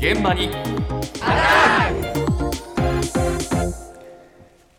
現場に今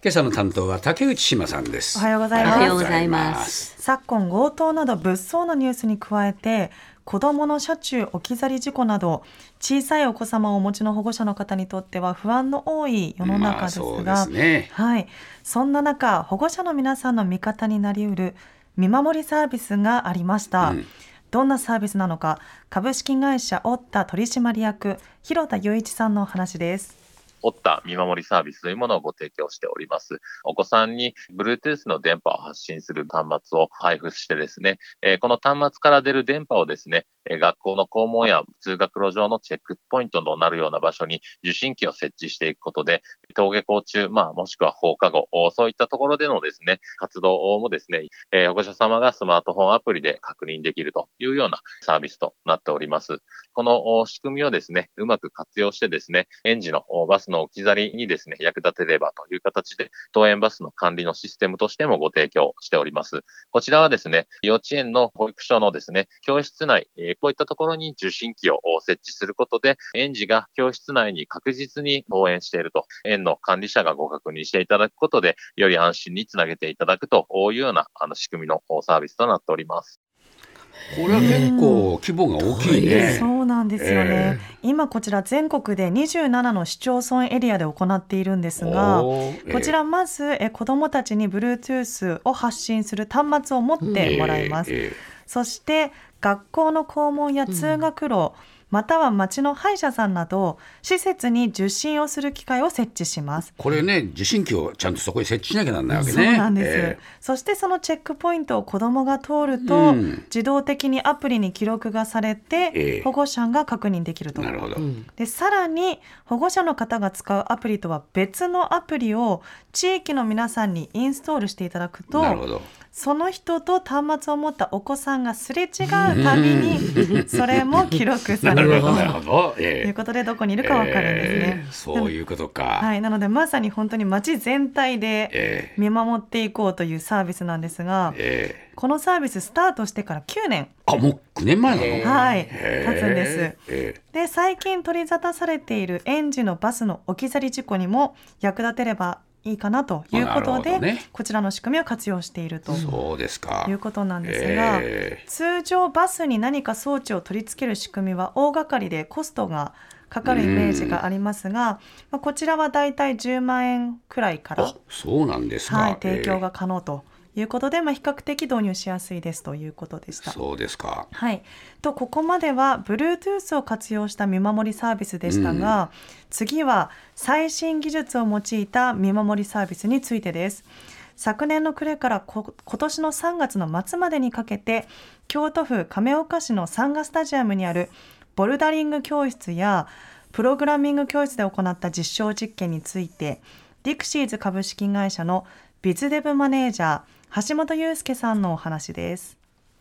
朝の担当は竹内島さんです。おはようございますおはようございます。昨今強盗など物騒なニュースに加えて子どもの車中置き去り事故など小さいお子様をお持ちの保護者の方にとっては不安の多い世の中ですが、まあそうですね。はい、そんな中保護者の皆さんの味方になりうる見守りサービスがありました、うんどんなサービスなのか株式会社オッタ取締役広田雄一さんのお話ですおった見守りサービスというものをご提供しております。お子さんに Bluetooth の電波を発信する端末を配布してですね、えーこの端末から出る電波をですね、学校の校門や通学路上のチェックポイントとなるような場所に受信機を設置していくことで、登下校中、まあもしくは放課後、そういったところでのですね、活動もですね、えー保護者様がスマートフォンアプリで確認できるというようなサービスとなっております。この仕組みをですね、うまく活用してですね、園児のバスの置き去りにですね、役立てればという形で、登園バスの管理のシステムとしてもご提供しております。こちらはですね、幼稚園の保育所のですね、教室内、こういったところに受信機をお設置することで、園児が教室内に確実に登園していると、園の管理者がご確認していただくことで、より安心につなげていただくというようなあの仕組みのおサービスとなっております。これは結構規模が大きいね。そうなんですよね、今こちら全国で27の市町村エリアで行っているんですがおー。こちらまずえ子どもたちに Bluetooth を発信する端末を持ってもらいます、えそして学校の校門や通学路、または町の歯医者さんなど施設に受診をする機会を設置します。これね受信機をちゃんとそこに設置しなきゃなんないわけそうね。なんです、えそしてそのチェックポイントを子どもが通ると、うん。自動的にアプリに記録がされて、ええ。保護者が確認できると。えなるほど。でさらに保護者の方が使うアプリとは別のアプリを地域の皆さんにインストールしていただくとなるほど。その人と端末を持ったお子さんがすれ違うたびにそれも記録される。といえうことでどこにいるかわかるんですねえ。えそういうことか。はい、なのでまさに本当に街全体でえ見守っていこうというサービスなんですがえええこのサービススタートしてから9年、あもう9年前なの？はい、へ経つんです。えで最近取り沙汰されている園児のバスの置き去り事故にも役立てればいいかなということで、ね。こちらの仕組みを活用していると。えそうですか。いうことなんですが、え通常バスに何か装置を取り付ける仕組みは大掛かりでコストがかかるイメージがありますが、まあ、こちらはだいたい10万円くらいからそうなんですか。はい、提供えが可能ということで、まあ、比較的導入しやすいですということでした。えそうですか。はい、とここまでは Bluetooth を活用した見守りサービスでしたが、次は最新技術を用いた見守りサービスについてです。昨年の暮れからこ今年の3月の末までにかけて京都府亀岡市のサンガスタジアムにあるボルダリング教室やプログラミング教室で行った実証実験についてディクシーズ株式会社のビズデブマネージャー橋本祐介さんのお話です。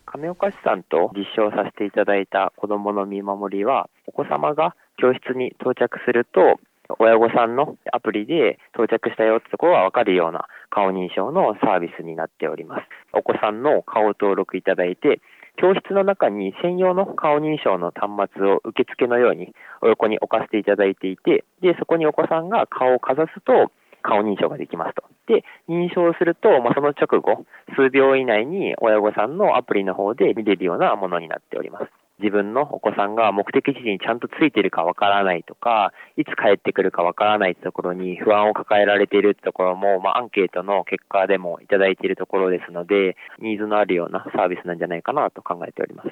亀岡市さんと実証させていただいた子どもの見守りは、お子様が教室に到着すると、親御さんのアプリで到着したよってところがわかるような顔認証のサービスになっております。お子さんの顔を登録いただいて、教室の中に専用の顔認証の端末を受付のようにお横に置かせていただいていて、で、そこにお子さんが顔をかざすと、顔認証ができますと。で、認証すると、まあ、その直後、数秒以内に親御さんのアプリの方で見れるようなものになっております。自分のお子さんが目的地にちゃんとついてるかわからないとか、いつ帰ってくるかわからないところに不安を抱えられているところも、まあ、アンケートの結果でもいただいているところですので、ニーズのあるようなサービスなんじゃないかなと考えております。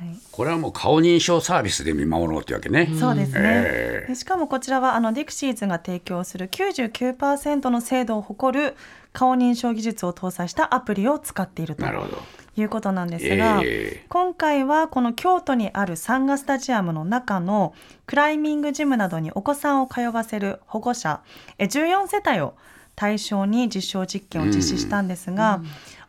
はい。これはもう顔認証サービスで見守ろうというわけね。そうですね、ええ。でしかもこちらはあのディクシーズが提供する99%の精度を誇る顔認証技術を搭載したアプリを使っていると。いうことなんですが、え今回はこの京都にあるサンガスタジアムの中のクライミングジムなどにお子さんを通わせる保護者え14世帯を対象に実証実験を実施したんですが、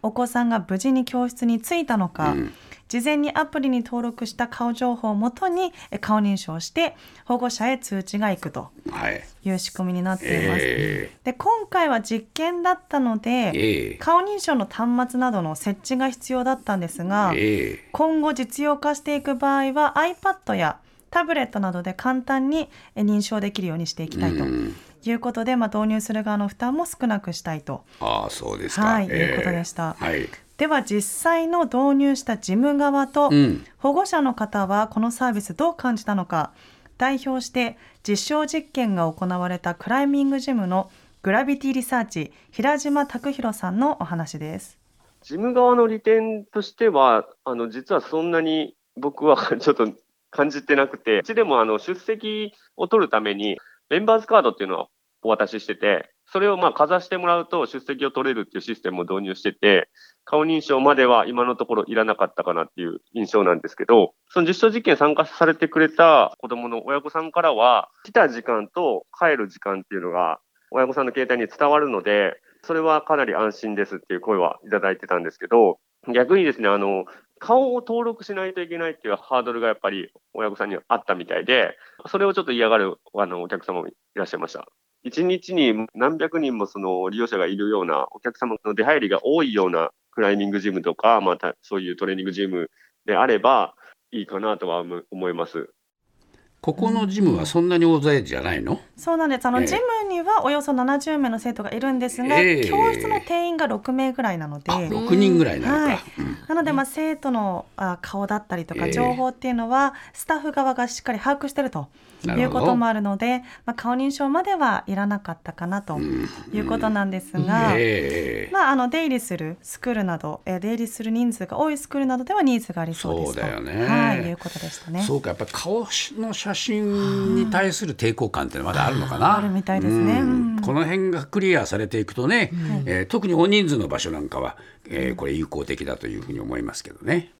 お子さんが無事に教室に着いたのか、うん。事前にアプリに登録した顔情報をもとにえ顔認証して保護者へ通知が行くとはい。いう仕組みになっています。えで今回は実験だったので、えええ。顔認証の端末などの設置が必要だったんですが、ええ。今後実用化していく場合は iPad やタブレットなどで簡単にえ認証できるようにしていきたいとうんいうことで、まあ、導入する側の負担も少なくしたいと。ああそうですか。はいいうことでしたはい。では実際の導入した事務側とうん保護者の方はこのサービスどう感じたのか代表して実証実験が行われたクライミングジムのグラビティリサーチ平島拓弘さんのお話です。事務側の利点としては、あの実はそんなに僕はちょっと感じてなくて、うちでもあの出席を取るために、メンバーズカードっていうのをお渡ししてて、それをまあかざしてもらうと出席を取れるっていうシステムを導入してて、顔認証までは今のところいらなかったかなっていう印象なんですけど、その実証実験参加されてくれた子供の親御さんからは、来た時間と帰る時間っていうのが親御さんの携帯に伝わるので、それはかなり安心ですっていう声はいただいてたんですけど、逆にですね、あの、顔を登録しないといけないっていうハードルがやっぱり親御さんにはあったみたいで、それをちょっと嫌がるあのお客様もいらっしゃいました。一日に何百人もその利用者がいるようなお客様の出入りが多いようなクライミングジムとか、まあそういうトレーニングジムであればいいかなとは思います。ここのジムはそんなに大勢じゃないの？そうなんです。あの、ええ。ジムにはおよそ70名の生徒がいるんですが、ええ。教室の定員が6名ぐらいなので、あ、六人ぐらいなのか。はい。うん。なので、まあ、生徒のあ顔だったりとかええ。情報っていうのは、スタッフ側がしっかり把握しているということもあるので、まあ、顔認証まではいらなかったかなということなんですが、ええ。まあ、あの出入りするスクールなど、えー出入りする人数が多いスクールなどではニーズがありそうですと。そうだよね。はい、いうことでしたね。そうかやっぱり顔の写真に対する抵抗感っていうのはまだあるのかな。あるみたいですねこの辺がクリアされていくとね、えー特に大人数の場所なんかは、えーこれ有効的だというふうに思いますけどね。